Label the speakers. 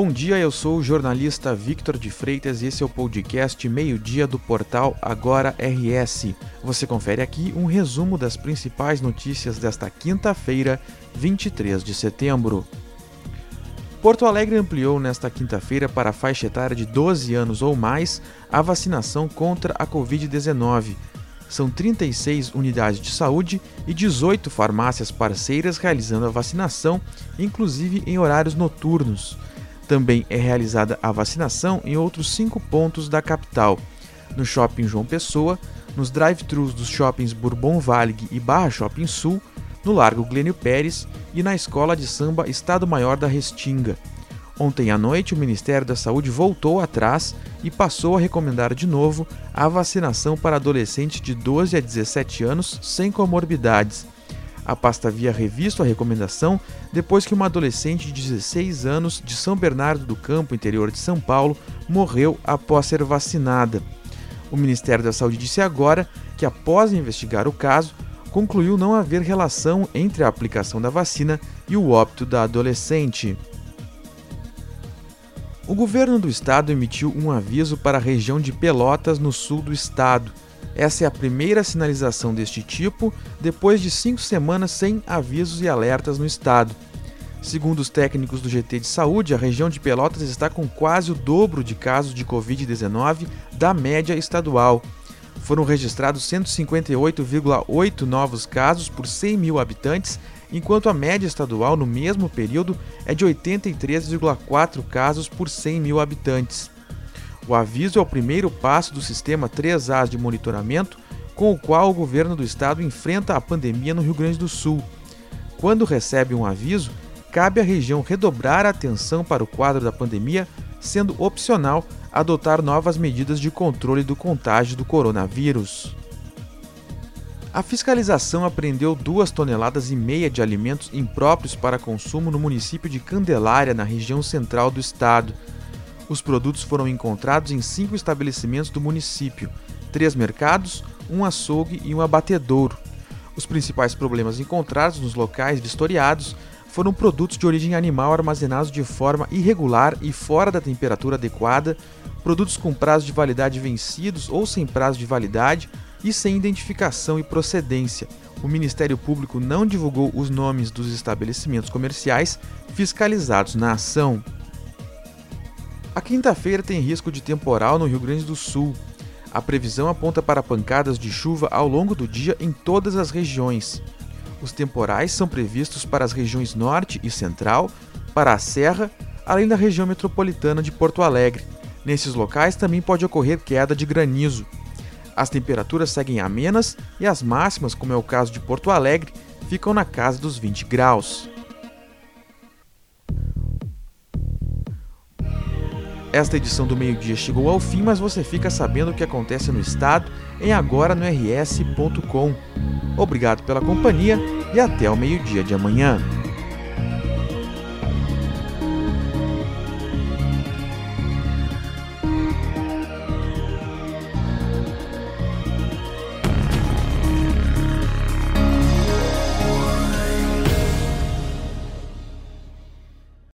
Speaker 1: Bom dia, eu sou o jornalista Victor de Freitas e esse é o podcast Meio-Dia do portal Agora RS. Você confere aqui um resumo das principais notícias desta quinta-feira, 23 de setembro. Porto Alegre ampliou nesta quinta-feira para a faixa etária de 12 anos ou mais a vacinação contra a Covid-19. São 36 unidades de saúde e 18 farmácias parceiras realizando a vacinação, inclusive em horários noturnos. Também é realizada a vacinação em outros cinco pontos da capital: no Shopping João Pessoa, nos drive-thrus dos shoppings Bourbon Valley e Barra Shopping Sul, no Largo Glênio Pérez e na Escola de Samba Estado Maior da Restinga. Ontem à noite, o Ministério da Saúde voltou atrás e passou a recomendar de novo a vacinação para adolescentes de 12 a 17 anos sem comorbidades. A pasta havia revisto a recomendação depois que uma adolescente de 16 anos de São Bernardo do Campo, interior de São Paulo, morreu após ser vacinada. O Ministério da Saúde disse agora que, após investigar o caso, concluiu não haver relação entre a aplicação da vacina e o óbito da adolescente. O governo do estado emitiu um aviso para a região de Pelotas, no sul do estado. Essa é a primeira sinalização deste tipo depois de cinco semanas sem avisos e alertas no estado. Segundo os técnicos do GT de Saúde, a região de Pelotas está com quase o dobro de casos de Covid-19 da média estadual foram registrados 158,8 novos casos por 100 mil habitantes, enquanto a média estadual no mesmo período é de 83,4 casos por 100 mil habitantes. O aviso é o primeiro passo do sistema 3As de monitoramento com o qual o governo do estado enfrenta a pandemia no Rio Grande do Sul. Quando recebe um aviso, cabe à região redobrar a atenção para o quadro da pandemia, sendo opcional adotar novas medidas de controle do contágio do coronavírus. A fiscalização apreendeu duas toneladas e meia de alimentos impróprios para consumo no município de Candelária, na região central do estado. Os produtos foram encontrados em cinco estabelecimentos do município: três mercados, um açougue e um abatedouro. Os principais problemas encontrados nos locais vistoriados foram produtos de origem animal armazenados de forma irregular e fora da temperatura adequada, produtos com prazo de validade vencidos ou sem prazo de validade e sem identificação e procedência. O Ministério Público não divulgou os nomes dos estabelecimentos comerciais fiscalizados na ação. A quinta-feira tem risco de temporal no Rio Grande do Sul. A previsão aponta para pancadas de chuva ao longo do dia em todas as regiões. Os temporais são previstos para as regiões Norte e Central, para a Serra, além da região metropolitana de Porto Alegre. Nesses locais também pode ocorrer queda de granizo. As temperaturas seguem amenas e as máximas, como é o caso de Porto Alegre, ficam na casa dos 20 graus. Esta edição do meio-dia chegou ao fim, mas você fica sabendo o que acontece no estado em agora no rs.com. Obrigado pela companhia e até o meio-dia de amanhã.